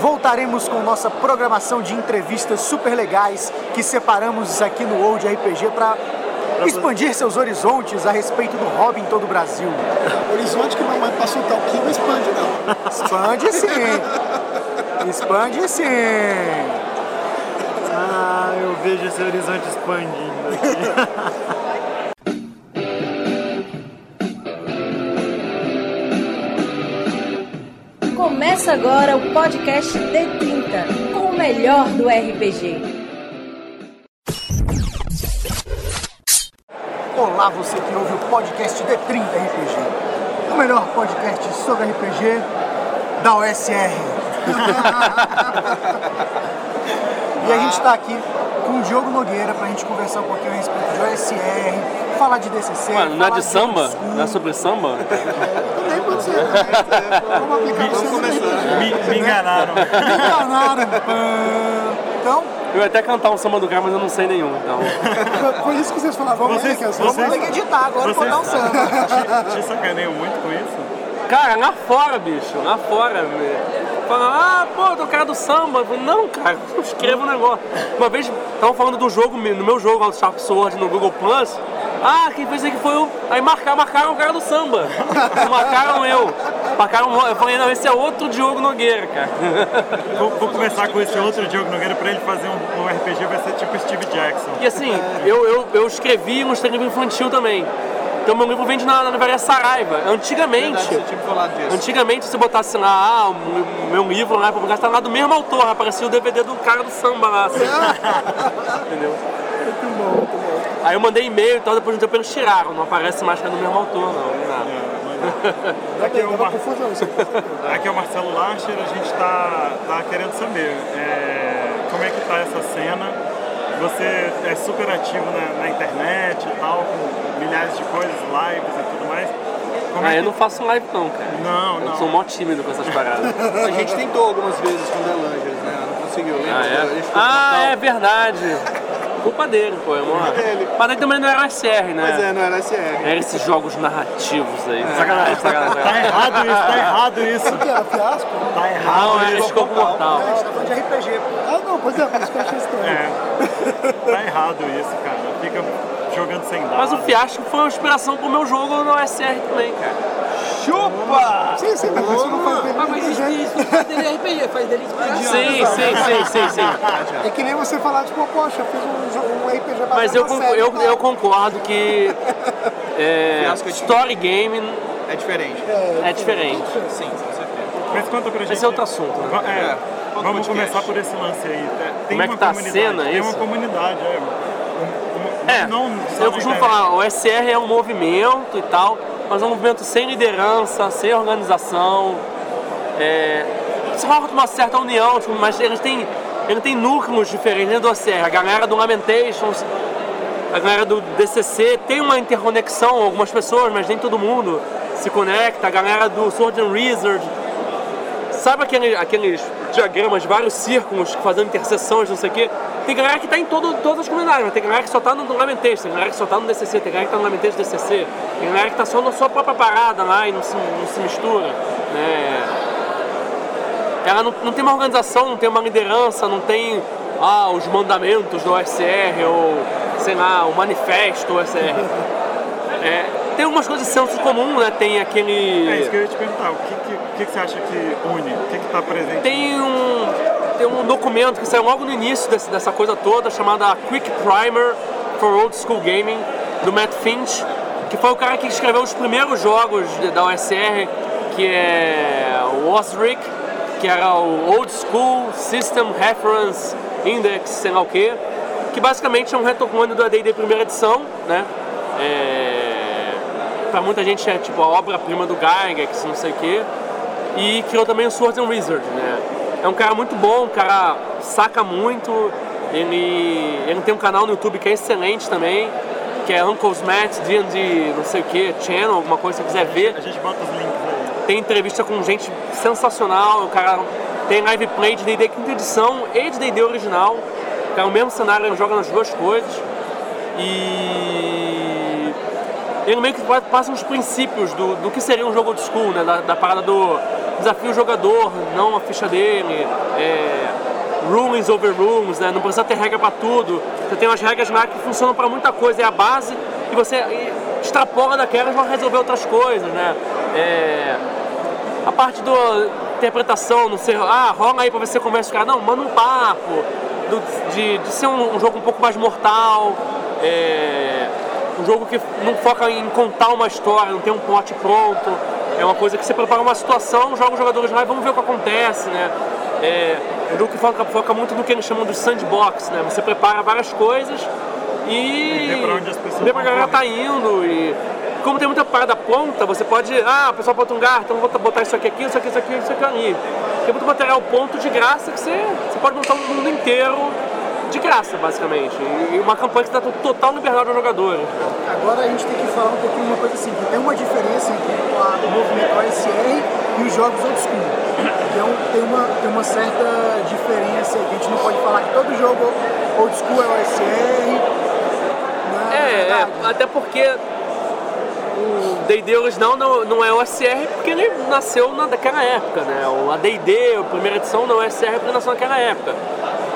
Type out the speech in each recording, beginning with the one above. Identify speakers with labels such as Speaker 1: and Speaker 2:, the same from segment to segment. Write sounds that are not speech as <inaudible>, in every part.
Speaker 1: voltaremos com nossa programação de entrevistas super legais que separamos aqui no World RPG para expandir seus horizontes a respeito do hobby em todo o Brasil. <laughs>
Speaker 2: Horizonte que pra soltar o que não expande, não.
Speaker 1: Expande sim. <laughs> Expande sim.
Speaker 3: Ah, eu vejo esse horizonte expandindo aqui. <laughs>
Speaker 4: Começa agora o podcast D30, com o melhor do RPG.
Speaker 1: Olá, você que ouve o podcast D30 RPG. O melhor podcast sobre RPG da OSR. E a gente está aqui com o Diogo Nogueira para a gente conversar um pouquinho a respeito de OSR, falar de DCC.
Speaker 5: Mano, não é de samba? Não é sobre samba?
Speaker 2: Nem pode ser. Vamos aplicar Vamos começar.
Speaker 3: Me, me enganaram.
Speaker 1: Enganaram. Então,
Speaker 5: Eu ia até cantar um samba do cara, mas eu não sei nenhum, então.
Speaker 2: Foi isso que vocês falaram. Vamos
Speaker 3: Vocês-
Speaker 2: ver que é
Speaker 1: vamos
Speaker 3: vocês-
Speaker 1: ter que editar agora para dar um samba.
Speaker 3: Te sacaneiam muito com isso?
Speaker 5: Cara, lá fora, bicho, lá fora, velho. Fala, ah, pô, do cara do samba. Eu falei, não, cara, <laughs> eu escrevo um negócio. Uma vez, estavam falando do jogo, no meu jogo, lá do Sharp Sword, no Google Plus. Ah, quem fez aqui foi o. Aí marcaram, marcaram o cara do samba. <laughs> Marcaram eu. Marcaram, eu falei, não, esse é outro Diogo Nogueira, cara. <laughs>
Speaker 3: Vou, vou começar com esse outro Diogo Nogueira pra ele fazer um, um RPG, vai ser tipo Steve Jackson.
Speaker 5: E assim, eu, eu, eu escrevi um livro infantil também. Então meu livro vende na, na livraria Saraiva. Antigamente,
Speaker 6: tinha me falado disso.
Speaker 5: antigamente se botasse lá, ah, o meu livro lá, publicar, tá lá do mesmo autor, aparecia o DVD do cara do samba lá, assim. <laughs> Entendeu?
Speaker 2: Muito bom, muito bom.
Speaker 5: Aí eu mandei e-mail e tal, depois de um tempo eles tiraram, não aparece mais que é do mesmo autor, não, nem nada. <laughs>
Speaker 3: Aqui é, Mar... <laughs> Aqui é o Marcelo Larcher, a gente tá, tá querendo saber é, como é que tá essa cena. Você é super ativo na, na internet e tal, com milhares de coisas, lives e tudo mais. Como
Speaker 5: Ah,
Speaker 3: é
Speaker 5: eu
Speaker 3: que...
Speaker 5: não faço live não, cara.
Speaker 3: Não,
Speaker 5: Eu
Speaker 3: não.
Speaker 5: sou mó tímido com essas paradas. <laughs>
Speaker 6: A gente tentou algumas vezes com o Delangeles, né? Não conseguiu, lembra?
Speaker 5: Ah, é? Ah, é verdade. Culpa dele, pô, irmão.
Speaker 6: dele.
Speaker 5: Mas aí também não era SR, né?
Speaker 6: Mas é, não era SR.
Speaker 5: Era esses jogos narrativos aí. Sacanagem, sacanagem.
Speaker 3: Tá errado isso, tá errado isso.
Speaker 2: Que era fiasco?
Speaker 3: Tá errado
Speaker 5: Não, era escopo mortal.
Speaker 1: A gente tá falando de RPG, pô.
Speaker 2: Ah, não, pois é, por isso que eu achei estranho.
Speaker 3: É. <laughs> Tá errado isso, cara. Fica jogando sem dados.
Speaker 5: Mas o Fiasco foi uma inspiração pro meu jogo no SR também, cara.
Speaker 6: Chupa!
Speaker 2: Sim, sim, mas isso não faz dele
Speaker 7: Ah, mas isso, não faz dele RPG, faz dele inspiração.
Speaker 5: Sim, sim, sim, sim, sim.
Speaker 2: É que nem você falar, tipo, poxa, eu fiz um, jo- um RPG baseado
Speaker 5: Mas eu,
Speaker 2: na
Speaker 5: con-
Speaker 2: série,
Speaker 5: eu,
Speaker 2: tá?
Speaker 5: eu concordo que <laughs> é,
Speaker 6: Fiasco é
Speaker 5: story game
Speaker 6: É diferente.
Speaker 5: é diferente.
Speaker 6: Sim, com certeza.
Speaker 3: Mas conta pra gente.
Speaker 5: Esse é outro assunto, né?
Speaker 3: Va- É,
Speaker 6: É,
Speaker 3: vamos
Speaker 6: podcast.
Speaker 3: começar por esse lance aí. Tem
Speaker 5: Como é que tá a cena,
Speaker 3: Tem
Speaker 5: isso?
Speaker 3: uma comunidade, é. Um- um-
Speaker 5: É,
Speaker 3: não
Speaker 5: eu costumo falar, o SR é um movimento e tal, mas é um movimento sem liderança, sem organização. É, se rola uma certa união, tipo, mas eles têm, ele tem núcleos diferentes dentro do OCR. A galera do Lamentations, a galera do DCC tem uma interconexão, algumas pessoas, mas nem todo mundo se conecta. A galera do Sword and Wizard, sabe aquele, aqueles diagramas, vários círculos fazendo interseções, não sei o quê? Tem galera que tá em todo, todas as comunidades, mas tem galera que só tá no Lamentation, tem galera que só tá no DCC, tem galera que tá no Lamentation DCC, tem galera que tá só na sua própria parada lá e não se, não se mistura, né? Ela não, não tem uma organização, não tem uma liderança, não tem ah, os mandamentos do OSR ou, sei lá, o manifesto do OSR. <laughs> É, tem algumas coisas de senso comum, né? Tem aquele...
Speaker 3: É isso que eu ia te perguntar. O que, que, que, que você acha que une? O que está presente?
Speaker 5: Tem um, tem um documento que saiu logo no início desse- dessa coisa toda, chamada Quick Primer for Old School Gaming, do Matt Finch, que foi o cara que escreveu os primeiros jogos da OSR, que é o Osric, que era o Old School System Reference Index, sei lá o que, que basicamente é um retocone do AD&D primeira edição, né? É, pra muita gente é tipo a obra-prima do Gygax, não sei o que, e criou também o Sword and Wizard, né? É um cara muito bom, um cara saca muito, ele, ele tem um canal no YouTube que é excelente também, que é Uncle's Matt, D&D, não sei o que, Channel, alguma coisa que você quiser ver.
Speaker 3: A gente bota os links aí.
Speaker 5: Tem entrevista com gente sensacional, o cara tem live play de D&D quinta edição e de D&D original, é o mesmo cenário, ele joga nas duas coisas. E ele meio que passa uns princípios do, do que seria um jogo old school, né? Da, da parada do desafia o jogador, não a ficha dele. É, over rooms, né? não precisa ter regra para tudo. Você tem umas regras lá que funcionam para muita coisa, é a base e você extrapola daquelas para resolver outras coisas. Né? É, a parte da interpretação, não sei, ah, rola aí para ver se você conversa com o cara. Não, manda um papo, do- de, de ser um, um jogo um pouco mais mortal. é, um jogo que não foca em contar uma história, não tem um plot pronto. É uma coisa que você prepara uma situação, joga os jogadores lá e vamos ver o que acontece, né? É um jogo que foca, foca muito no que eles chamam de sandbox, né? Você prepara várias coisas e
Speaker 3: vê pra onde as pessoas
Speaker 5: vê pra
Speaker 3: vão
Speaker 5: galera tá indo e como tem muita parada pronta, você pode, ah, o pessoal bota um lugar, então vou botar isso aqui, aqui, isso aqui, isso aqui, isso aqui ali. Tem muito material ponto de graça que você, você pode montar um mundo inteiro de graça, basicamente. E uma campanha que dá total liberdade aos jogadores.
Speaker 1: Agora a gente tem que falar um pouquinho uma coisa assim, que tem uma diferença entre a- o movimento OSR e os jogos old school. Que é um- tem, uma, tem uma certa diferença, que a gente não pode falar que todo jogo old school é OSR. né?
Speaker 5: É, é, até porque o D&D original não, não é OSR porque ele nasceu na, daquela época, né? O, a D&D, a primeira edição, não é OSR porque nasceu naquela época.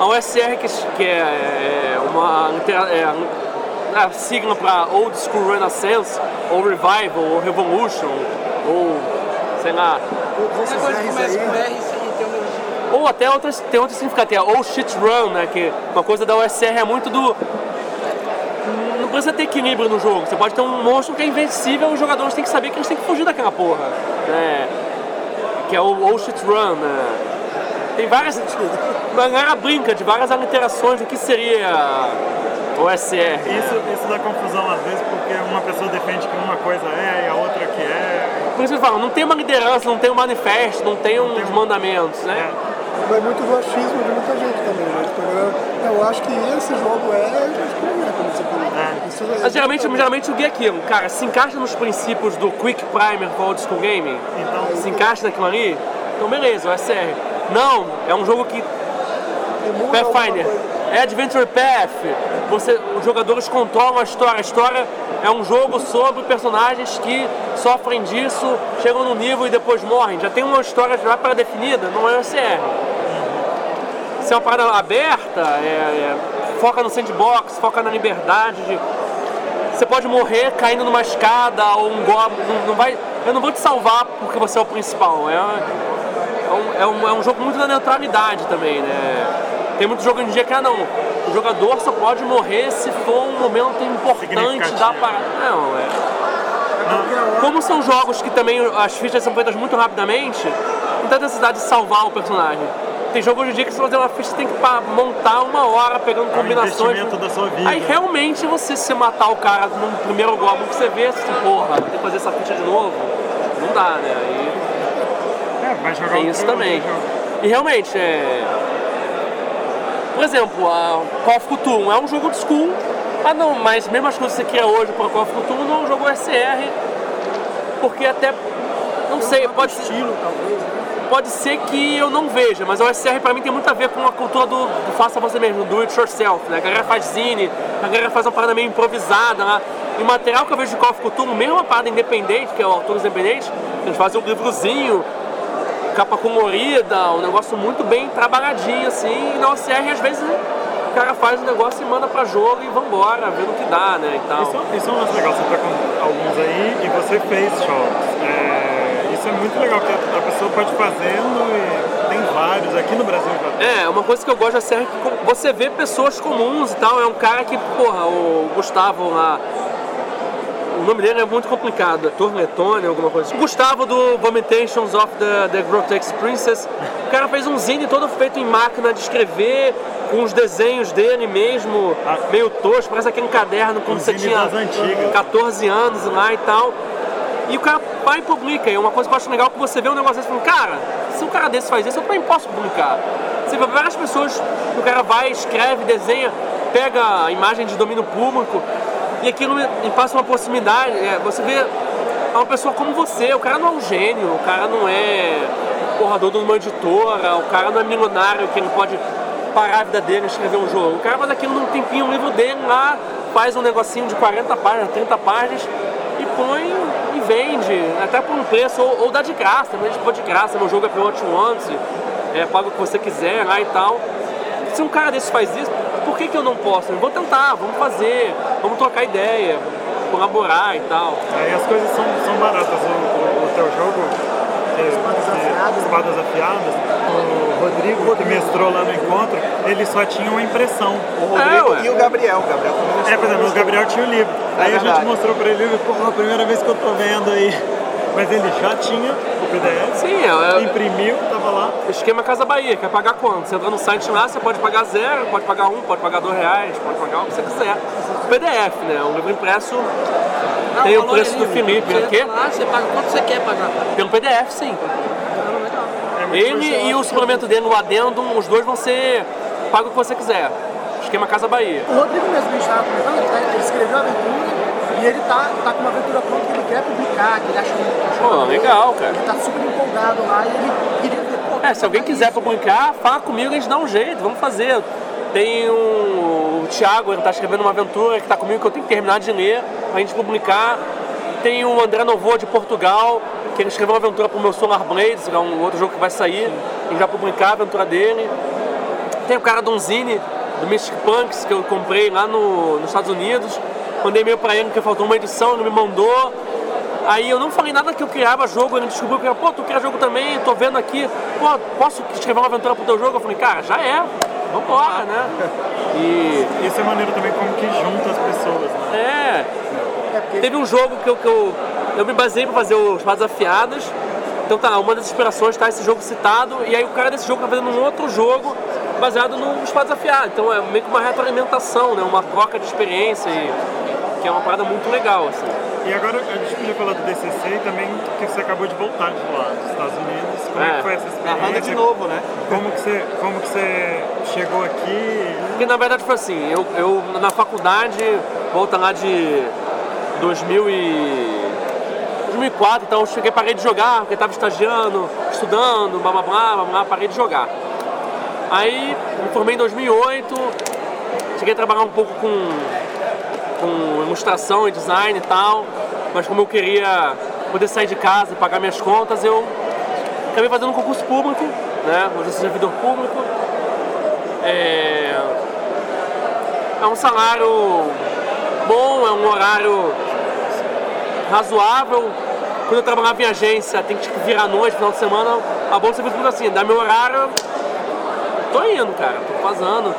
Speaker 5: A OSR, que, que é, é uma é a, sigla para Old School Renaissance, ou Revival, ou Revolution, ou sei lá,
Speaker 1: Todos
Speaker 7: Qualquer
Speaker 1: esses
Speaker 7: coisa que
Speaker 1: R's
Speaker 7: começa
Speaker 1: aí,
Speaker 7: com R e tem um
Speaker 5: Ou até outras, tem outros significados, tem a Oh Shit Run, né? Que uma coisa da OSR é muito do. Não precisa ter equilíbrio no jogo. Você pode ter um monstro que é invencível e os jogadores têm que saber que eles têm que fugir daquela porra. Né? Que é o Oh Shit Run, né? Tem várias. A galera brinca de várias aliterações do que seria OSR. né?
Speaker 3: Isso, isso dá confusão às vezes porque uma pessoa defende que uma coisa é e a outra que é.
Speaker 5: Por isso que eu falo, não tem uma liderança, não tem um manifesto, não tem uns mandamentos, né?
Speaker 2: Vai muito do achismo de muita gente também, né? Tipo, "Não, eu acho que esse jogo é, eu acho que não é, como você falou. Isso é
Speaker 5: Mas geralmente, geralmente o guia é aquilo, cara, se encaixa nos princípios do Quick Primer for Old School Gaming,
Speaker 3: Então,
Speaker 5: se encaixa naquilo ali, então beleza, o SR. Não, é um jogo que Pathfinder, é Adventure Path, você, os jogadores controlam a história, a história é um jogo sobre personagens que sofrem disso, chegam no nível e depois morrem. Já tem uma história já pré-definida, não é o SR. Se é uma parada aberta, é- é- foca no sandbox, foca na liberdade de você pode morrer caindo numa escada ou um goblin. Não, não vai, eu não vou te salvar porque você é o principal. É, é, um, é, um, é um jogo muito da neutralidade também, né? Tem muito jogo em dia que, ah, não, o jogador só pode morrer se for um momento importante da parada. Não, é. Como são jogos que também as fichas são feitas muito rapidamente, não tem necessidade de salvar o personagem. Tem jogo hoje em dia que se você fazer uma ficha, tem que montar uma hora pegando
Speaker 3: é um
Speaker 5: combinações.
Speaker 3: investimento da sua vida.
Speaker 5: Aí realmente você se matar o cara no primeiro Goblin que você vê, assim, porra, tem que fazer essa ficha de novo. Não dá, né? Aí
Speaker 3: É, vai jogar
Speaker 5: tem isso também. E realmente, é. Por exemplo, a Call of Cthulhu é um jogo de school. Ah não, mas mesmo as coisas que você cria hoje para Call of Cthulhu não é um jogo SR. Porque até. Não sei, pode.
Speaker 1: Estilo, talvez, né?
Speaker 5: Pode ser que eu não veja, mas o SR pra mim tem muito a ver com a cultura do, do faça você mesmo, do it yourself, né? A galera faz zine, a galera faz uma parada meio improvisada lá. E o material que eu vejo de Call of Cthulhu, mesmo uma parada independente, que é o autores independentes, eles fazem um livrozinho, capa colorida, um negócio muito bem trabalhadinho assim, e na OCR às vezes o cara faz um negócio e manda pra jogo e vambora, vendo o que dá, né? E tal.
Speaker 3: Isso, isso é um lance legal, você tá com alguns aí e você fez jogos. É, isso é muito legal, porque a pessoa pode fazendo e tem vários aqui no Brasil.
Speaker 5: É, uma coisa que eu gosto da série é que você vê pessoas comuns e tal. É um cara que, porra, o Gustavo lá. O nome dele é muito complicado, é Tornetone, alguma coisa assim. O Gustavo do Vomitations of the, the Grotesque Princess. O cara fez um zine todo feito em máquina de escrever, com os desenhos dele mesmo, meio tosco, parece aquele caderno quando
Speaker 3: Um
Speaker 5: você tinha
Speaker 3: das antigas.
Speaker 5: 14 anos lá e tal. E o cara vai e publica. E uma coisa que eu acho legal é que você vê um negócio desse e fala, cara, se um cara desse faz isso, eu também posso publicar. Você vê várias pessoas, o cara vai, escreve, desenha, pega a imagem de domínio público e aquilo me, me passa uma proximidade. É, você vê uma pessoa como você, o cara não é um gênio, o cara não é porra, dono de uma editora, o cara não é milionário que ele pode parar a vida dele e escrever um jogo. O cara faz aquilo num tempinho, um livro dele lá, faz um negocinho de 40 páginas, 30 páginas e põe e vende, até por um preço, ou, ou dá de graça, também a gente de graça, meu jogo é Watch Once, é, paga o que você quiser lá e tal. Se um cara desse faz isso, por que, que eu não posso? Eu vou tentar, vamos fazer, vamos trocar ideia, colaborar e tal.
Speaker 3: Aí as coisas são, são baratas. O, o, o teu jogo, que,
Speaker 1: Espadas
Speaker 3: que-
Speaker 1: Afiadas.
Speaker 3: Espadas Afiadas, o Rodrigo, que mestrou lá no encontro, ele só tinha uma impressão.
Speaker 6: O
Speaker 5: É,
Speaker 6: Rodrigo
Speaker 5: ué.
Speaker 6: e o Gabriel. O Gabriel também
Speaker 3: É, por exemplo, o. Gabriel tinha o livro.
Speaker 6: É
Speaker 3: aí a gente
Speaker 6: verdade.
Speaker 3: mostrou pra ele o livro, pô, a primeira vez que eu tô vendo aí. Mas ele já tinha PDF,
Speaker 5: Sim, é, é
Speaker 3: imprimiu, tava lá.
Speaker 5: esquema Casa Bahia, quer pagar quanto? Você entra no site lá, você pode pagar zero, pode pagar um, pode pagar dois reais, pode pagar o que você quiser. PDF, né? Um livro impresso
Speaker 7: Não,
Speaker 5: tem o preço
Speaker 7: é
Speaker 5: do. Felipe,
Speaker 7: Você
Speaker 5: o quê?
Speaker 7: entra lá, você paga quanto você quer pagar.
Speaker 5: Pelo PDF, sim.
Speaker 3: É
Speaker 5: Ele e o suplemento dele, o adendum, os dois vão ser pago o que você quiser. Esquema Casa Bahia.
Speaker 1: O Rodrigo mesmo, a gente estava comentando, ele, tá- ele escreveu a aventura e ele tá, tá com uma aventura pronta que ele quer publicar, que ele acha achou
Speaker 5: Pô,
Speaker 1: boa,
Speaker 5: legal, cara.
Speaker 1: Ele tá super empolgado lá e ele queria ver, pô,
Speaker 5: É, se alguém quiser
Speaker 1: isso?
Speaker 5: publicar, fala comigo, a gente dá um jeito, vamos fazer. Tem um, o Thiago, ele tá escrevendo uma aventura que tá comigo que eu tenho que terminar de ler pra gente publicar. Tem o André Novoa de Portugal, que ele escreveu uma aventura pro meu Solar Blades, que é um outro jogo que vai sair, a gente vai publicar a aventura dele. Tem o cara do Zine, do Mystic Punks, que eu comprei lá no, nos Estados Unidos. Mandei e-mail pra ele porque faltou uma edição, ele me mandou. Aí eu não falei nada que eu criava jogo, ele descobriu que, pô, tu cria jogo também, tô vendo aqui, pô, posso escrever uma aventura pro teu jogo? Eu falei, cara, já é, vambora, né? E
Speaker 3: Isso é maneiro também como que junta as pessoas, né?
Speaker 5: é. Teve um jogo que eu, que eu, eu me baseei pra fazer os Espadas Afiadas. Então tá, uma das inspirações tá esse jogo citado, e aí o cara desse jogo tá fazendo um outro jogo baseado no Espadas Afiadas. Então é meio que uma retroalimentação, né? Uma troca de experiência, e, que é uma parada muito legal, assim.
Speaker 3: E agora a gente podia falar do DCC e também que você acabou de voltar de lá, dos Estados Unidos. Como é,
Speaker 5: É.
Speaker 3: que foi essa experiência?
Speaker 6: Narrando de novo, né?
Speaker 3: Como que você, como que você chegou aqui?
Speaker 5: Porque na verdade foi assim, eu, eu na faculdade, volta lá de 2000 e 2004, então eu cheguei, parei de jogar, porque estava estagiando, estudando, blá blá blá, blá, blá, parei de jogar. Aí me formei em 2008, cheguei a trabalhar um pouco com, com ilustração e design e tal, mas como eu queria poder sair de casa e pagar minhas contas, eu acabei fazendo um concurso público, né? Hoje eu servidor público. É, é um salário bom, é um horário razoável. Quando eu trabalhava em agência, tem que tipo, virar à noite, final de semana, a bom serviço público assim, dá meu horário, tô indo, cara, tô fazendo.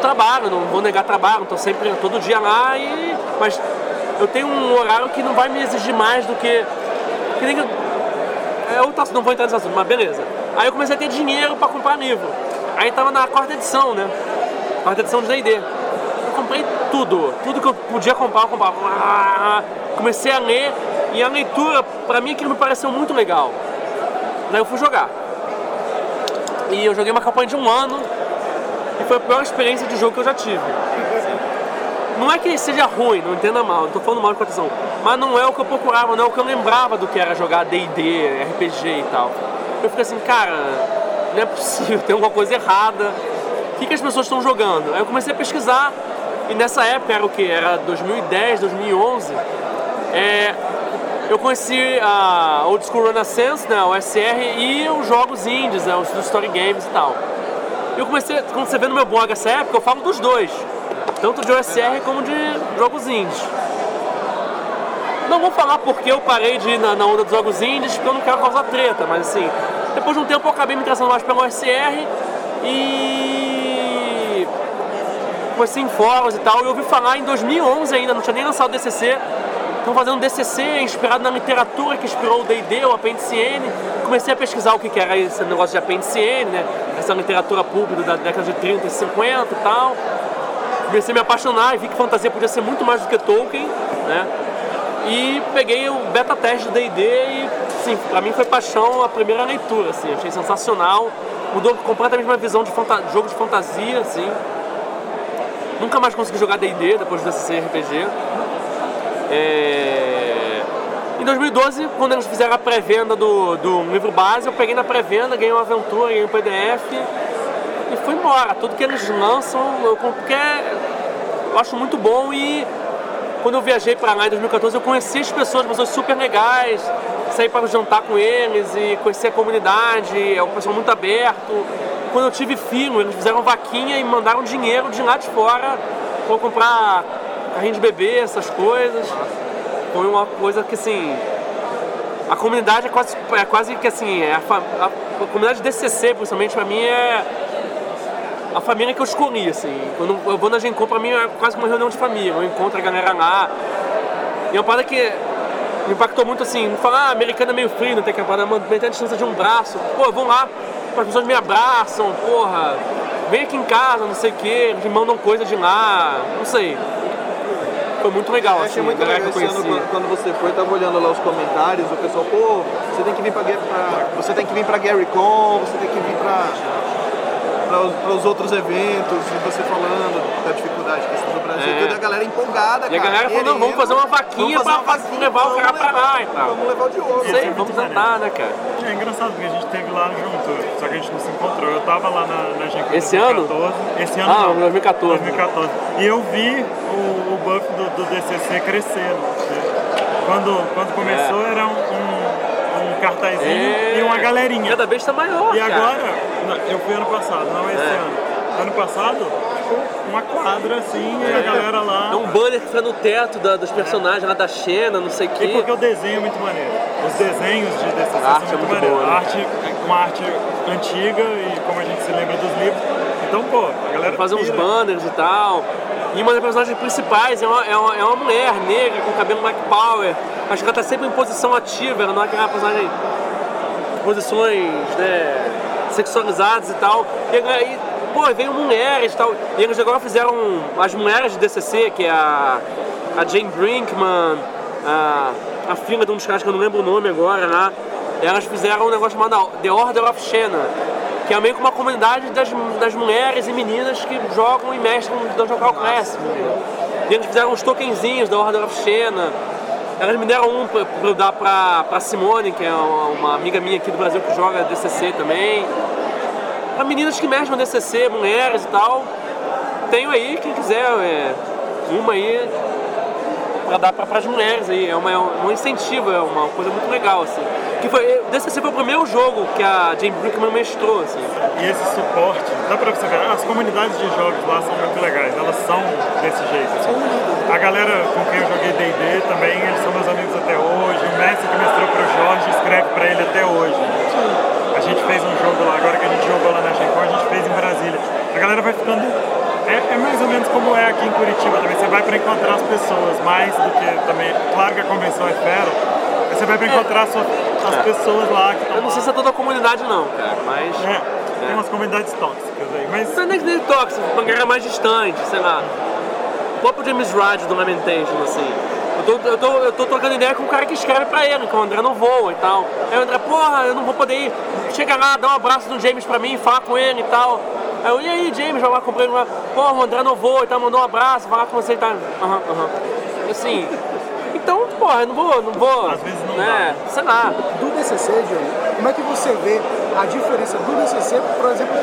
Speaker 5: Trabalho, não vou negar trabalho, tô sempre todo dia lá e. Mas eu tenho um horário que não vai me exigir mais do que. que nem, eu não vou entrar nesse assunto, mas beleza. Aí eu comecei a ter dinheiro pra comprar livro. Aí tava na quarta edição, né? Quarta edição de D&D. Eu comprei tudo, tudo que eu podia comprar, eu comprava. Ah, Comecei a ler e a leitura, pra mim, aquilo me pareceu muito legal. Daí eu fui jogar. E eu joguei uma campanha de um ano e foi a pior experiência de jogo que eu já tive. Não é que seja ruim, não entenda mal, não tô falando mal de proteção. Mas não é o que eu procurava, não é o que eu lembrava do que era jogar D&D, RPG e tal. Eu fiquei assim, cara, não é possível, <laughs> tem alguma coisa errada. O que, que as pessoas estão jogando? Aí eu comecei a pesquisar e nessa época era o que? Era 2010, 2011. É, eu conheci a Old School Renaissance, né, o SR, e os jogos indies, né, os Story Games e tal. Eu comecei, quando você vê no meu blog essa época, eu falo dos dois. Tanto de OSR como de jogos indies. Não vou falar porque eu parei de ir na, na onda dos jogos indies, porque eu não quero causar treta, mas assim, depois de um tempo eu acabei me interessando mais pelo OSR e comecei em fóruns e tal, e eu ouvi falar em 2011 ainda, não tinha nem lançado o DCC, estão fazendo um DCC inspirado na literatura que inspirou o D&D, o Apêndice N, comecei a pesquisar o que era esse negócio de Apêndice N, né, essa literatura pública da década de 30 e 50 e tal, comecei a me apaixonar e vi que fantasia podia ser muito mais do que Tolkien, né, e peguei o beta teste do D&D e, sim, pra mim foi paixão a primeira leitura, assim, achei sensacional, mudou completamente minha visão de jogo de fantasia, assim, Nunca mais consegui jogar D&D depois DCC RPG. É... Em 2012, quando eles fizeram a pré-venda do, do livro base, eu peguei na pré-venda, ganhei uma aventura, ganhei um PDF e fui embora. Tudo que eles lançam, eu porque é- eu acho muito bom e quando eu viajei para lá em 2014, eu conheci as pessoas, pessoas super legais, saí para jantar com eles e conhecer a comunidade, é um pessoal muito aberto. Quando eu tive filho, eles fizeram vaquinha e mandaram dinheiro de lá de fora para comprar carrinho de bebê, essas coisas. Foi uma coisa que assim. A comunidade é quase, é quase que assim, é a, a, a comunidade DCC, principalmente, pra mim é a família que eu escolhi, assim. Quando eu vou na Gen Con, pra mim é quase uma reunião de família. Eu encontro a galera lá. E é uma parada que me impactou muito, assim, falar, ah, americano é meio frio, não tem que parada, manter a distância de um braço. Pô, vão lá, as pessoas me abraçam, porra, vem aqui em casa, não sei o quê, me mandam coisa de lá, não sei. Foi muito legal,
Speaker 6: Eu
Speaker 5: assim,
Speaker 6: achei muito
Speaker 5: a galera
Speaker 6: legal esse ano quando, quando você foi, tava olhando lá os comentários, o pessoal, pô, você tem que vir pra, pra- você tem que vir pra Gary Con, você tem que vir pra, pra, os, outros eventos, e você falando da dificuldade que é do Brasil,
Speaker 5: É.
Speaker 6: e a galera empolgada,
Speaker 5: E a
Speaker 6: cara.
Speaker 5: galera falou, não, vamos fazer uma vaquinha
Speaker 6: vaquinha,
Speaker 5: levar o cara pra lá e tal.
Speaker 6: Vamos levar o de ouro.
Speaker 5: Isso aí,
Speaker 3: é
Speaker 5: vamos tentar, né, cara?
Speaker 3: É engraçado porque a gente esteve lá junto, só que a gente não se encontrou. Eu tava lá na, na Gen Con
Speaker 5: Esse
Speaker 3: 2014. Esse ano
Speaker 5: Ah,
Speaker 3: não.
Speaker 5: 2014.
Speaker 3: 2014. E eu vi o, o buff do, do DCC crescendo. né? Quando, quando começou era um, um, cartazinho e uma galerinha.
Speaker 5: Cada vez tá maior,
Speaker 3: E
Speaker 5: cara.
Speaker 3: agora, eu fui ano passado, não esse
Speaker 5: É.
Speaker 3: ano. Ano passado, uma quadra assim, e a galera lá.
Speaker 5: É um banner que fica no teto da- dos personagens lá da Xena, não sei o
Speaker 3: E
Speaker 5: quê.
Speaker 3: porque o desenho é muito maneiro. Os desenhos de DCC
Speaker 5: A arte
Speaker 3: são
Speaker 5: é
Speaker 3: muito,
Speaker 5: muito
Speaker 3: maneiros.
Speaker 5: boa, né?
Speaker 3: Arte é uma arte antiga e como a gente se lembra dos livros. Então, pô, a galera
Speaker 5: fazer uns banners e tal. E uma das personagens principais é uma, é uma, é uma mulher negra com cabelo Black Power. Acho que ela tá sempre em posição ativa, ela não é aquela personagem em posições né, sexualizadas e tal. E, aí, pô, veio mulheres e tal. E eles agora fizeram as mulheres de DCC, que é a, a Jane Brinkman, a, a filha de um dos caras que eu não lembro o nome agora lá. Elas fizeram um negócio chamado The Order of Xena que é meio que uma comunidade das, das mulheres e meninas que jogam e mexem no Dungeon Crawl Classic. E eles fizeram uns tokenzinhos da Order of Xena. Elas me deram um pra, pra eu dar pra, pra Simone, que é uma, uma amiga minha aqui do Brasil que joga DCC também. Pra meninas que mexem no DCC, mulheres e tal. Tenho aí, quem quiser, é, uma aí pra dar pra, pras mulheres aí. É, uma, é um incentivo, é uma coisa muito legal, assim. Que foi, o DCC foi o primeiro jogo que a Jane Brickman mestrou, assim.
Speaker 3: E esse suporte, dá pra você ver, as comunidades de jogos lá são muito legais, elas são desse jeito. Assim. A galera com quem eu joguei D&D também, eles são meus amigos até hoje. O mestre que mestrou pro Jorge até hoje. A gente fez um jogo lá, agora que a gente jogou lá na Con, a gente fez em Brasília. A galera vai ficando... É, é mais ou menos como é aqui em Curitiba também. Você vai pra encontrar as pessoas, mais do que também... Claro que a convenção é fera, mas você vai pra encontrar as,
Speaker 5: É.
Speaker 3: pessoas lá que
Speaker 5: Eu não sei se é toda a comunidade não, cara, mas...
Speaker 3: é, tem umas comunidades tóxicas aí, mas
Speaker 5: Não é nem tóxico, uma guerra mais distante, sei lá. O próprio James Raj do Lamentation, assim. Eu tô, eu, tô, eu tô trocando ideia com o cara que escreve pra ele, que o André não voa e tal. Aí o André, porra, eu não vou poder ir. Chega lá, dá um abraço do James pra mim, fala com ele e tal. Aí eu, e aí, James, vai lá, comprei uma. Porra, o André não voa e tal, mandou um abraço, vai lá com você e tal. Aham, aham. Assim. Então, porra, eu não vou, não vou.
Speaker 3: Às vezes não
Speaker 5: né? Sei lá.
Speaker 1: Do DCC, Diogo, como é que você vê a diferença do DCC, por exemplo,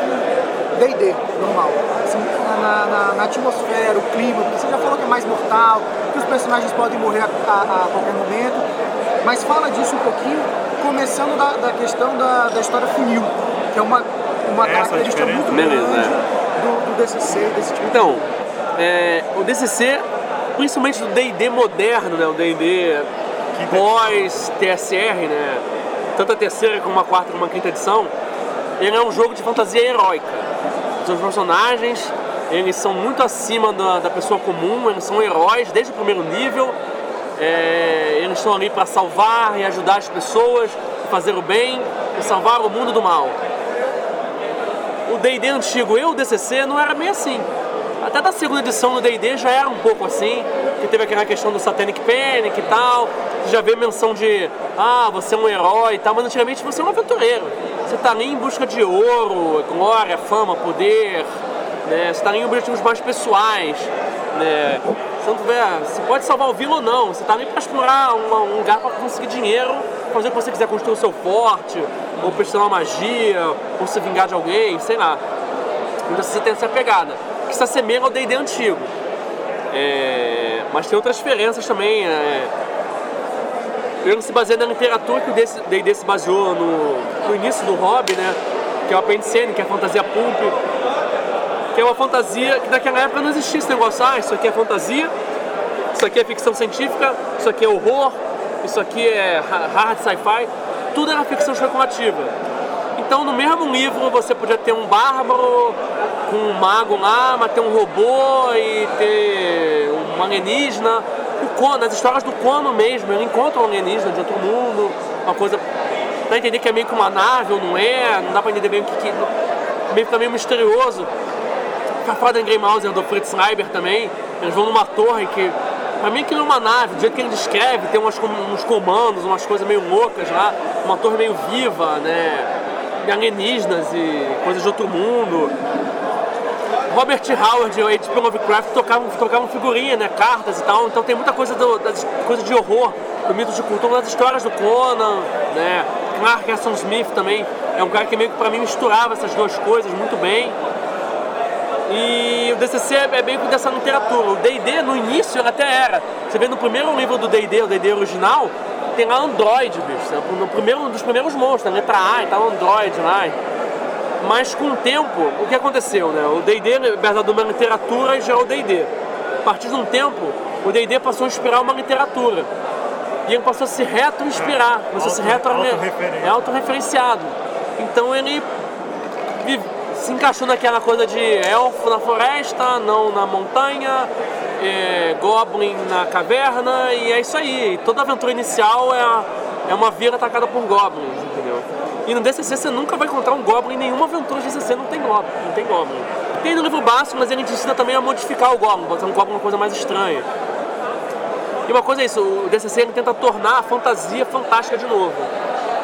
Speaker 1: D&D normal? Assim, na, na- na atmosfera, o clima, você já falou que é mais mortal, que os personagens podem morrer a, a- a qualquer momento, mas fala disso um pouquinho, começando da, da questão da, da história funil, que é uma, uma
Speaker 3: Essa
Speaker 1: característica
Speaker 3: diferença?
Speaker 1: muito
Speaker 5: Beleza,
Speaker 1: grande
Speaker 5: é.
Speaker 1: do, do DCC, desse tipo
Speaker 5: Então, é, o DCC, principalmente do D&D moderno, né, o D&D pós TSR, né, tanto a terceira como a quarta como a quinta edição, ele é um jogo de fantasia heróica. Os personagens, eles são muito acima da, da pessoa comum, eles são heróis desde o primeiro nível, é, eles estão ali para salvar e ajudar as pessoas, fazer o bem e salvar o mundo do mal o D&D antigo e o DCC não era bem assim. Até da segunda edição do D&D já era um pouco assim, que teve aquela questão do Satanic Panic e tal, já vê menção de, ah, você é um herói e tal, mas antigamente você é um aventureiro. Você tá ali em busca de ouro, glória, fama, poder, né? Você tá ali em objetivos mais pessoais, né? Você, você pode salvar o vilão ou não, você tá ali para explorar uma- um lugar para conseguir dinheiro, fazer o que você quiser construir o seu forte, ou prestar uma magia, ou se vingar de alguém, sei lá. Então você tem essa pegada, que se assemelha ao D&D antigo. É, mas tem outras diferenças também. É, ele se baseia na literatura que o D&D se baseou no, no início do hobby, né? Que é o Apendicene, que é a fantasia pulp. Que é uma fantasia que naquela época não existia esse negócio. Ah, isso aqui é fantasia, isso aqui é ficção científica, isso aqui é horror, isso aqui é ha- hard sci-fi. Tudo era ficção especulativa. Então no mesmo livro você podia ter um bárbaro com um mago lá, mas ter um robô e ter um alienígena. O Conan, as histórias do Conan mesmo, ele encontra um alienígena de outro mundo, uma coisa. Dá pra entender que é meio que uma nave ou não é, não dá pra entender bem o que. que meio que tá meio misterioso. Fafá da Grey Mauser do Fritz Leiber também, eles vão numa torre que. Pra mim aquilo é uma nave, do jeito que ele descreve, tem umas, uns comandos, umas coisas meio loucas lá, uma torre meio viva, né? E alienígenas e coisas de outro mundo. Robert Howard e o H.P. Lovecraft tocavam, tocavam figurinha, né? Cartas e tal, então tem muita coisa do, das coisas de horror, do mito de cultura, das histórias do Conan, né? Clark Aston Smith também é um cara que meio que pra mim misturava essas duas coisas muito bem. E o DCC é bem com dessa literatura. O D&D no início ele até era. Você vê no primeiro livro do D&D, o D&D original, tem lá Android, bicho. né? No primeiro, um dos primeiros monstros, letra A, e o Android lá. Mas com o tempo, o que aconteceu, né? O D&D, na verdade, uma literatura já é o D&D. A partir de um tempo, o D&D passou a inspirar uma literatura. E ele passou a se reto-inspirar, passou a se
Speaker 3: autorreferente.
Speaker 5: É autorreferenciado. Então ele se encaixou naquela coisa de elfo na floresta, não na montanha, é, goblin na caverna, e é isso aí. Toda aventura inicial é, a- é uma vila atacada por goblins, entendeu? E no DCC você nunca vai encontrar um goblin em nenhuma aventura de DCC, não tem goblin, não tem goblin. Tem no livro básico, mas ele te ensina também a modificar o goblin, botar um goblin uma coisa mais estranha. E uma coisa é isso, o DCC ele tenta tornar a fantasia fantástica de novo.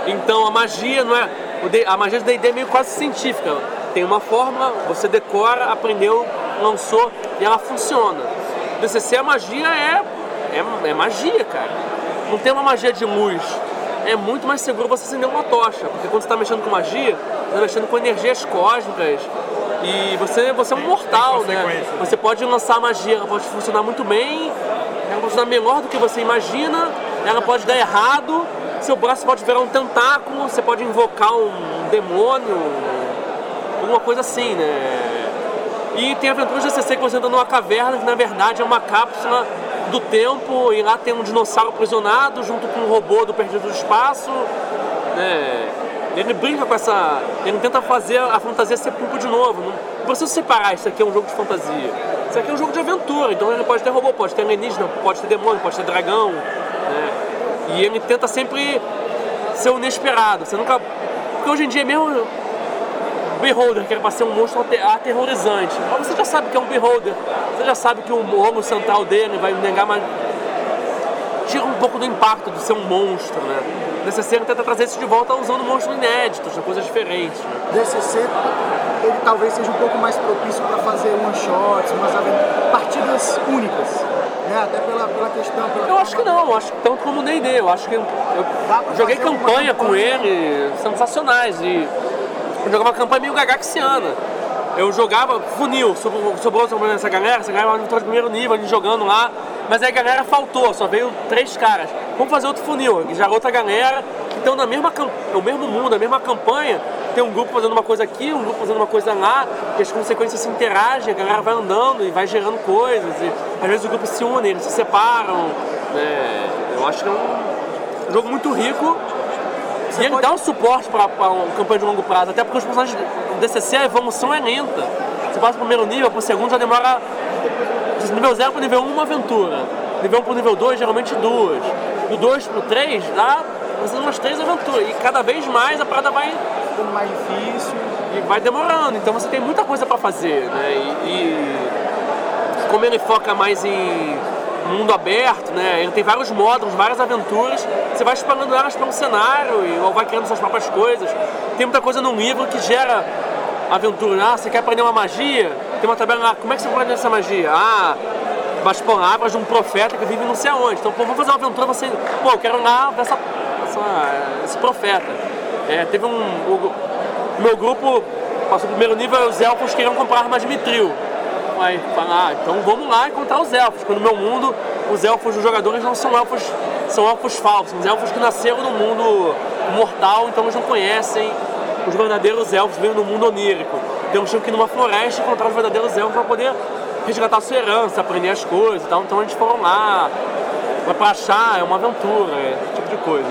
Speaker 5: Então a magia não é. o A magia do D&D é meio quase científica. Tem uma fórmula, você decora, aprendeu, lançou e ela funciona. DCC a magia é, é, é magia, cara. Não tem uma magia de luz. É muito mais seguro você acender uma tocha. Porque quando você está mexendo com magia, você está mexendo com energias cósmicas. E você, você é um mortal, né? Você pode lançar magia, ela pode funcionar muito bem, ela pode funcionar melhor do que você imagina, ela pode dar errado, seu braço pode virar um tentáculo, você pode invocar um demônio, alguma coisa assim, né? E tem aventuras de CC que você entra numa caverna que na verdade é uma cápsula do tempo e lá tem um dinossauro aprisionado junto com um robô do Perdido do Espaço, né? Ele brinca com essa. Ele tenta fazer a fantasia ser pulpo de novo. Não precisa separar, isso aqui é um jogo de fantasia. Isso aqui é um jogo de aventura, então ele pode ter robô, pode ter alienígena, pode ter demônio, pode ter dragão. Né? E ele tenta sempre ser o inesperado. Você nunca. Porque hoje em dia mesmo. Beholder, que era pra ser um monstro ate- aterrorizante. Mas você já sabe que é um Beholder. Você já sabe que o órgão central dele vai negar mais. Tira um pouco do impacto de ser um monstro, né? Necessário tenta trazer isso de volta usando monstros inéditos, né? coisas diferentes. Né?
Speaker 1: DCC, ele talvez seja um pouco mais propício para fazer one-shots, umas partidas únicas, né? Até pela, pela questão... Pela
Speaker 5: Eu acho que não, acho que tanto como o D&D, eu acho que eu joguei
Speaker 1: uma
Speaker 5: campanha com
Speaker 1: campanha.
Speaker 5: ele, sensacionais, e eu jogava campanha meio gagaxiana. Eu jogava funil, sobrou, essa galera, essa galera entrou de primeiro nível, a gente jogando lá, mas aí a galera faltou, só veio três caras. Vamos fazer outro funil, já outra galera, então na mesma no mesmo mundo, na mesma campanha, tem um grupo fazendo uma coisa aqui, um grupo fazendo uma coisa lá, e as consequências se interagem, a galera vai andando e vai gerando coisas, às vezes o grupo se une, eles se separam. né? Eu acho que é um jogo muito rico e ele dá um suporte para uma campanha de longo prazo, até porque os personagens do DCC a evolução é lenta. Você passa do primeiro nível pro segundo já demora. De nível 0 pro nível 1 uma aventura. Nível 1 pro nível 2, geralmente duas. Do 2 pro 3 dá você umas três aventuras. E cada vez mais a parada vai,
Speaker 1: ficando mais difícil.
Speaker 5: e vai demorando. Então você tem muita coisa para fazer. Né? E, e como ele foca mais em mundo aberto, né? Ele tem vários módulos, várias aventuras. Você vai expandindo elas para um cenário e, ou vai criando suas próprias coisas. Tem muita coisa num livro que gera aventura. Ah, você quer aprender uma magia? Tem uma tabela lá. Como é que você vai aprender essa magia? Ah, as palavras de um profeta que vive não sei aonde. Então, pô, vamos fazer uma aventura. Você, pô, eu quero lá ver esse profeta. É, teve um. O, meu grupo passou o primeiro nível, os elfos queriam comprar armas de mitril. Vai falar, ah, então vamos lá encontrar os elfos, porque no meu mundo os elfos dos jogadores não são elfos, são elfos falsos, são elfos que nasceram no mundo mortal, então eles não conhecem os verdadeiros elfos vivem no mundo onírico. Então tinham que ir numa floresta encontrar os verdadeiros elfos para poder resgatar sua herança, aprender as coisas e tal. Então eles foram lá, vai pra achar, é uma aventura, esse tipo de coisa.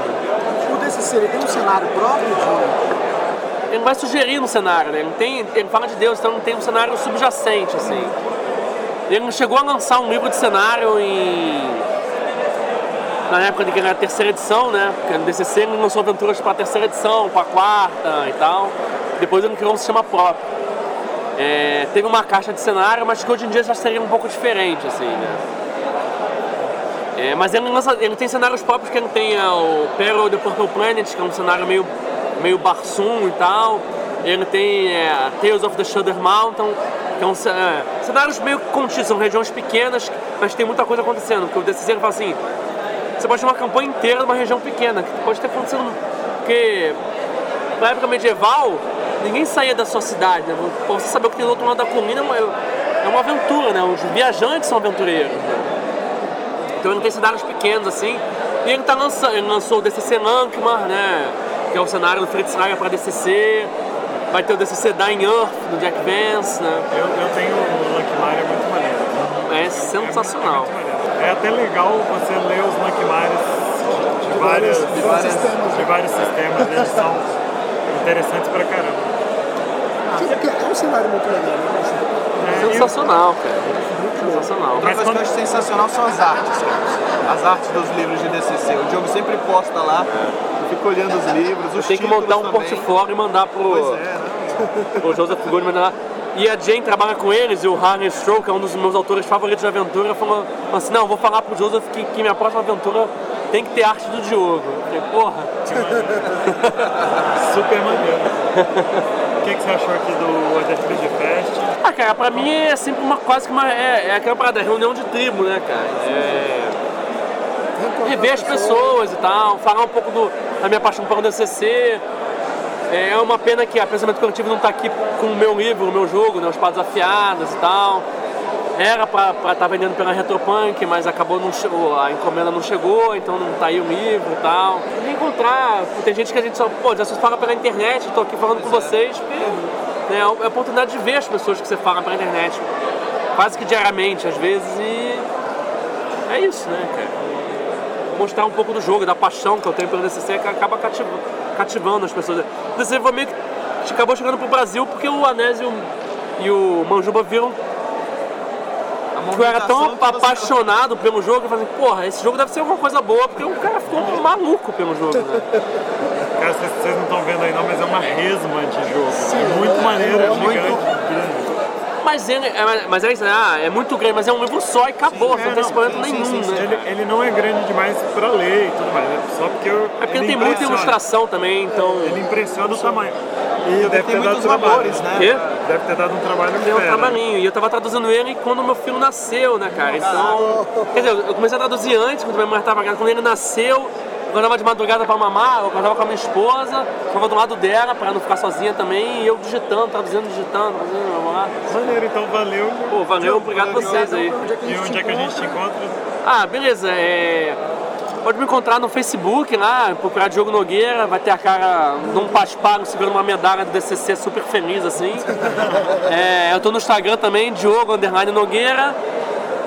Speaker 1: O DCC tem um cenário próprio de.
Speaker 5: Ele não vai sugerir no cenário, né? Ele, tem, ele fala de Deus, então não tem um cenário subjacente, assim. Ele não chegou a lançar um livro de cenário em. Na época de que era a terceira edição, né? Porque no DCC ele lançou aventuras para a terceira edição, para a quarta e tal. Depois ele criou um sistema próprio. É, teve uma caixa de cenário, mas que hoje em dia já seria um pouco diferente, assim, né? É, mas ele, lança, ele tem cenários próprios que ele tem é, o Peril the Purple Planet, que é um cenário meio, meio Barsum e tal. Ele tem é, Tales of the Shudder Mountain, que é cenários meio contidos, são regiões pequenas, mas tem muita coisa acontecendo. Porque o DCC fala assim, você pode ter uma campanha inteira numa região pequena, que pode ter acontecido, porque na época medieval, ninguém saía da sua cidade, né? Pra você saber o que tem do outro lado da colina é uma, é aventura, né? Os viajantes são aventureiros. Né? Então ele tem cenários pequenos assim. E ele, tá lançando, ele lançou o DCC Lankmar, né? Que é o cenário do Fritz Reiner para DCC. Vai ter o DCC Dying Earth do Jack Vance, né?
Speaker 3: Eu, eu tenho o Lankmar, é muito maneiro.
Speaker 5: É sensacional.
Speaker 3: É, é até legal você ler os Lankmares de, de, várias,
Speaker 2: de vários sistemas.
Speaker 3: de vários sistemas. Eles são interessantes pra caramba.
Speaker 2: Porque é um cenário muito legal, né?
Speaker 3: É,
Speaker 5: Sensacional, cara. Sensacional.
Speaker 6: Outra coisa que eu acho sensacional são as artes, cara. As artes dos livros de DCC. O Diogo sempre posta lá, eu fico olhando os livros, os
Speaker 5: Tem que montar um
Speaker 6: também.
Speaker 5: portfólio e mandar pro,
Speaker 6: Pois é, né? <laughs>
Speaker 5: o Joseph Goldman lá. E a Jane trabalha com eles, e o Harney Stroke, que é um dos meus autores favoritos de aventura, falou assim, não, vou falar pro Joseph que, que minha próxima aventura tem que ter arte do Diogo. Eu falei, porra, <laughs>
Speaker 3: super maneiro. O que, que você achou aqui do RPG Fest?
Speaker 5: ah, cara, pra mim é sempre uma quase que uma. É, é aquela parada, reunião de tribo, né, cara? É, rever as pessoas e tal, falar um pouco do, da minha paixão pelo DCC. É uma pena que a Pensamento Coletivo não está aqui com o meu livro, o meu jogo, né, Os Pados Afiados e tal. Era pra estar vendendo pela Retropunk, mas acabou não a encomenda não chegou, então não tá aí o livro e tal. E encontrar, tem gente que a gente só, pô, já se fala pela internet, estou aqui falando com vocês, porque né, é a oportunidade de ver as pessoas que você fala pela internet, quase que diariamente às vezes, e é isso, né, cara? Mostrar um pouco do jogo, da paixão que eu tenho pelo DCC, que acaba cativ- cativando as pessoas. O DCC foi meio que acabou chegando pro Brasil porque o Anésio e o Manjuba viram que eu era tão apaixonado pelo jogo, eu falei, assim, porra, esse jogo deve ser alguma coisa boa, porque o cara ficou maluco pelo jogo, né?
Speaker 3: Cara, vocês, não estão vendo aí não, mas é uma resma de jogo. é muito maneiro, é gigante, grande.
Speaker 5: Mas, ele, é, mas é isso, né? Ah, é muito grande, mas é um livro só e acabou,
Speaker 3: Sim,
Speaker 5: não
Speaker 3: é,
Speaker 5: tem
Speaker 3: sim,
Speaker 5: nenhum,
Speaker 3: sim, sim.
Speaker 5: né?
Speaker 3: Ele, ele não é grande demais pra ler e tudo mais, é só porque eu,
Speaker 5: É porque
Speaker 3: ele
Speaker 5: tem muita ilustração também, então
Speaker 3: Ele impressiona o tamanho. E deve ter dado
Speaker 6: muitos
Speaker 3: trabalho.
Speaker 6: valores, né?
Speaker 5: Quê?
Speaker 3: Deve ter dado um trabalho
Speaker 5: deu um trabalhinho. E eu tava traduzindo ele quando meu filho nasceu, né, cara? Então. Quer dizer, eu comecei a traduzir antes, quando minha mãe tava grávida, quando ele nasceu, eu acordava de madrugada pra mamar, eu acordava com a minha esposa, ficava do lado dela pra não ficar sozinha também, e eu digitando, traduzindo, digitando, lá.
Speaker 3: Maneiro, então valeu.
Speaker 5: Pô, valeu, obrigado a vocês aí.
Speaker 1: Onde é que a
Speaker 3: E
Speaker 1: gente
Speaker 3: onde é que a gente te encontra?
Speaker 5: Ah, beleza. É... Pode me encontrar no Facebook lá, procurar Diogo Nogueira, vai ter a cara num paspalho segurando uma medalha do DCC super feliz assim. <laughs> É, eu tô no Instagram também, Diogo Underline Nogueira.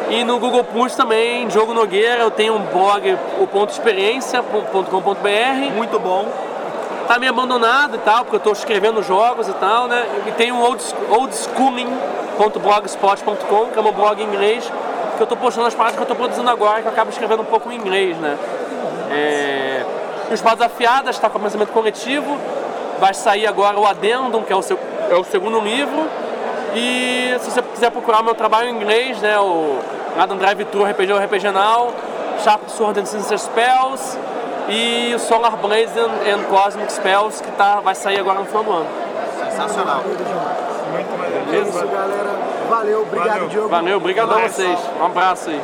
Speaker 5: E no Google Plus também, Diogo Nogueira. Eu tenho um blog, o ponto experiência.com.br.
Speaker 6: Muito bom.
Speaker 5: Tá meio abandonado e tal, porque eu tô escrevendo jogos e tal, né? E tem o old, oldschooling.blogspot.com, que é meu blog em inglês, que eu tô postando as paradas que eu tô produzindo agora, que eu acabo escrevendo um pouco em inglês, né? É... E os Padas Afiadas, tá com o pensamento coletivo, vai sair agora o Addendum, que é o, seu, é o segundo livro, e se você quiser procurar meu trabalho em inglês, né, o Adam Drive Thru RPG ou RPG Now, Sharp Sword and Sinister Spells e o Solar Blaze and, and Cosmic Spells, que tá, vai sair agora no final do ano.
Speaker 6: Sensacional.
Speaker 3: Muito maneiro.
Speaker 1: É isso, galera. Valeu, obrigado,
Speaker 3: Valeu.
Speaker 1: Diogo.
Speaker 5: Valeu, obrigado a vocês. Um abraço aí.